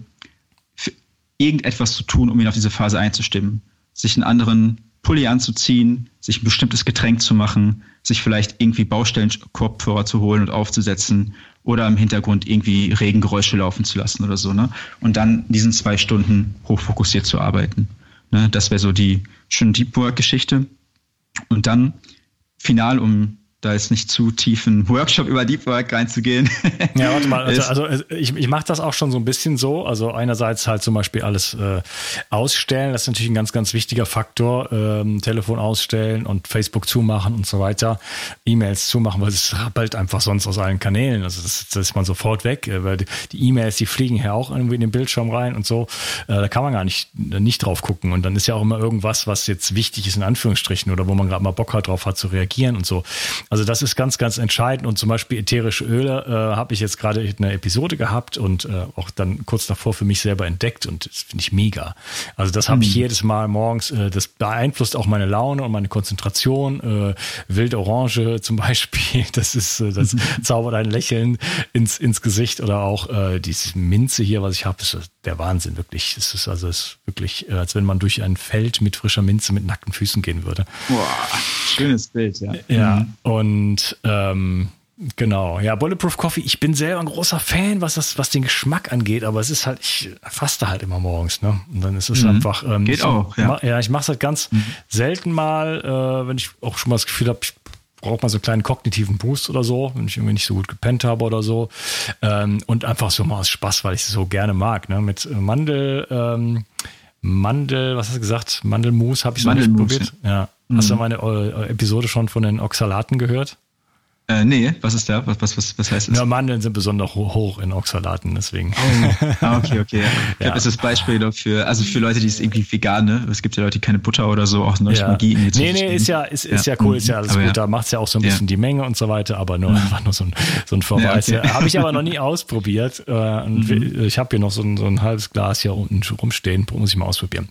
irgendetwas zu tun, um ihn auf diese Phase einzustimmen. Sich einen anderen Pulli anzuziehen, sich ein bestimmtes Getränk zu machen, sich vielleicht irgendwie Baustellenkopfhörer zu holen und aufzusetzen oder im Hintergrund irgendwie Regengeräusche laufen zu lassen oder so. Ne? Und dann diesen zwei Stunden hochfokussiert zu arbeiten. Ne? Das wäre so die schöne Deep Work-Geschichte. Und dann final, um da ist nicht zu tief ein Workshop über Deep Work reinzugehen. Ja, warte mal, also, also ich, ich mache das auch schon so ein bisschen so. Also einerseits halt zum Beispiel alles äh, ausstellen, das ist natürlich ein ganz, ganz wichtiger Faktor. Ähm, Telefon ausstellen und Facebook zumachen und so weiter. E-Mails zumachen, weil es rappelt einfach sonst aus allen Kanälen. Also das, das ist man sofort weg, äh, weil die E-Mails, die fliegen ja auch irgendwie in den Bildschirm rein und so. Äh, da kann man gar nicht, nicht drauf gucken. Und dann ist ja auch immer irgendwas, was jetzt wichtig ist, in Anführungsstrichen, oder wo man gerade mal Bock hat, drauf hat zu reagieren und so. Also Also das ist ganz, ganz entscheidend. Und zum Beispiel ätherische Öle äh, habe ich jetzt gerade eine Episode gehabt und äh, auch dann kurz davor für mich selber entdeckt und das finde ich mega. Also das habe ich mhm. jedes Mal morgens. Äh, das beeinflusst auch meine Laune und meine Konzentration. Äh, Wilde Orange zum Beispiel, das ist, äh, das zaubert ein Lächeln ins, ins Gesicht oder auch äh, diese Minze hier, was ich habe, ist der Wahnsinn, wirklich. Es ist also es ist wirklich, äh, als wenn man durch ein Feld mit frischer Minze mit nackten Füßen gehen würde. Boah, schönes Bild, ja. Ja, mhm. und ähm, Genau, ja, Bulletproof Coffee. Ich bin selber ein großer Fan, was das, was den Geschmack angeht, aber es ist halt, ich faste halt immer morgens, ne? Und dann ist es mhm. einfach. Ähm, Geht so, auch, ja. Ja, ich mache es halt ganz mhm. selten mal, äh, wenn ich auch schon mal das Gefühl habe, ich brauche mal so einen kleinen kognitiven Boost oder so, wenn ich irgendwie nicht so gut gepennt habe oder so. Ähm, und einfach so mal aus Spaß, weil ich es so gerne mag, ne? Mit Mandel, ähm, Mandel, was hast du gesagt? Mandelmus habe ich noch nicht probiert. Ja. Mhm. Hast du meine äh, Episode schon von den Oxalaten gehört? Äh, nee, was ist da? Was, was, was, was heißt das? Ja, Mandeln sind besonders hoch in Oxalaten, deswegen. Oh. Ah, okay, okay. Ich ja. habe das Beispiel dafür, also für Leute, die es irgendwie vegan, ne? Es gibt ja Leute, die keine Butter oder so, auch neue ja. Magie. Nee, nee, ist ja, ist, ist ja. ja cool, ist ja alles aber gut. Ja. Da macht es ja auch so ein bisschen die Menge und so weiter, aber nur einfach nur so ein, so ein Verweis. Ja, okay. Habe ich aber noch nie ausprobiert. Äh, und mhm. Ich habe hier noch so ein, so ein halbes Glas hier unten rumstehen, muss ich mal ausprobieren.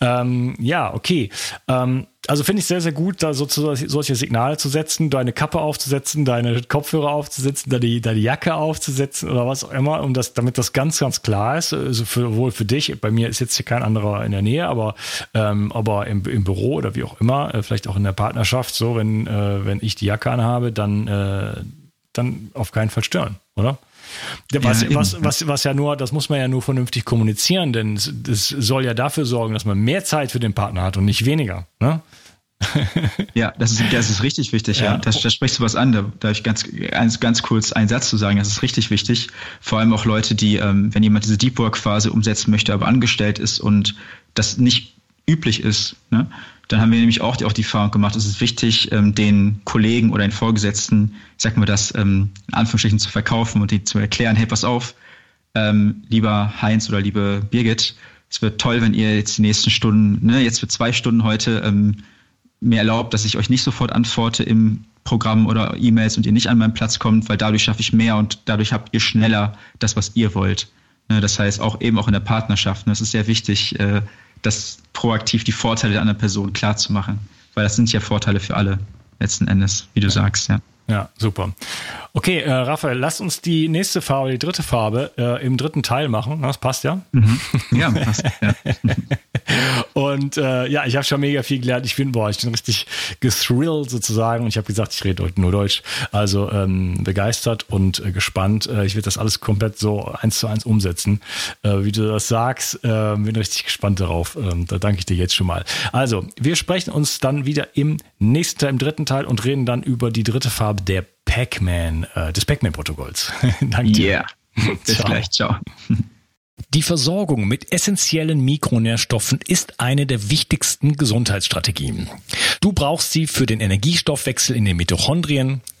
Ähm, ja, okay. Ähm, also finde ich sehr, sehr gut, da sozusagen solche Signale zu setzen, deine Kappe aufzusetzen, deine Kopfhörer aufzusetzen, deine, deine Jacke aufzusetzen oder was auch immer, um das, damit das ganz, ganz klar ist, also für, wohl für dich. Bei mir ist jetzt hier kein anderer in der Nähe, aber, ähm, aber im, im Büro oder wie auch immer, äh, vielleicht auch in der Partnerschaft, so, wenn, äh, wenn ich die Jacke anhabe, dann, äh, dann auf keinen Fall stören, oder? Was, ja, was, was, was ja nur, das muss man ja nur vernünftig kommunizieren, denn es, es, soll ja dafür sorgen, dass man mehr Zeit für den Partner hat und nicht weniger. Ne? ja, das ist, das ist richtig wichtig, ja. ja. Da, da sprichst du was an. Da darf ich ganz, ganz, ganz kurz einen Satz zu sagen. Das ist richtig wichtig. Vor allem auch Leute, die, ähm, wenn jemand diese Deep Work Phase umsetzen möchte, aber angestellt ist und das nicht üblich ist, ne, dann haben wir nämlich auch die, auch die Erfahrung gemacht, es ist wichtig, ähm, den Kollegen oder den Vorgesetzten, ich sag mal das, ähm, in Anführungsstrichen zu verkaufen und die zu erklären, hey, pass auf, ähm, lieber Heinz oder liebe Birgit, es wird toll, wenn ihr jetzt die nächsten Stunden, ne, jetzt für zwei Stunden heute ähm, mir erlaubt, dass ich euch nicht sofort antworte im Programm oder E-Mails und ihr nicht an meinen Platz kommt, weil dadurch schaffe ich mehr und dadurch habt ihr schneller das, was ihr wollt. Ne, das heißt, auch eben auch in der Partnerschaft. Ne, es ist sehr wichtig, äh, das proaktiv die Vorteile der anderen Person klar zu machen, weil das sind ja Vorteile für alle letzten Endes, wie du ja. sagst, ja. Ja, super. Okay, äh, Raphael, lass uns die nächste Farbe, die dritte Farbe, äh, im dritten Teil machen. Das passt ja. Mhm. Ja, passt. Ja. Und äh, ja, ich habe schon mega viel gelernt. Ich bin, boah, ich bin richtig gethrilled sozusagen. Und ich habe gesagt, ich rede heute nur Deutsch. Also ähm, begeistert und äh, gespannt. Äh, ich werde das alles komplett so eins zu eins umsetzen. Äh, wie du das sagst, bin richtig gespannt darauf. Ähm, da danke ich dir jetzt schon mal. Also, wir sprechen uns dann wieder im nächsten Teil, im dritten Teil und reden dann über die dritte Farbe der Pac-Man, äh, des Pac-Man-Protokolls. Danke dir. Yeah. Bis gleich. Ciao. Die Versorgung mit essentiellen Mikronährstoffen ist eine der wichtigsten Gesundheitsstrategien. Du brauchst sie für den Energiestoffwechsel in den Mitochondrien,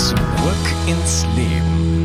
Zurück ins Leben.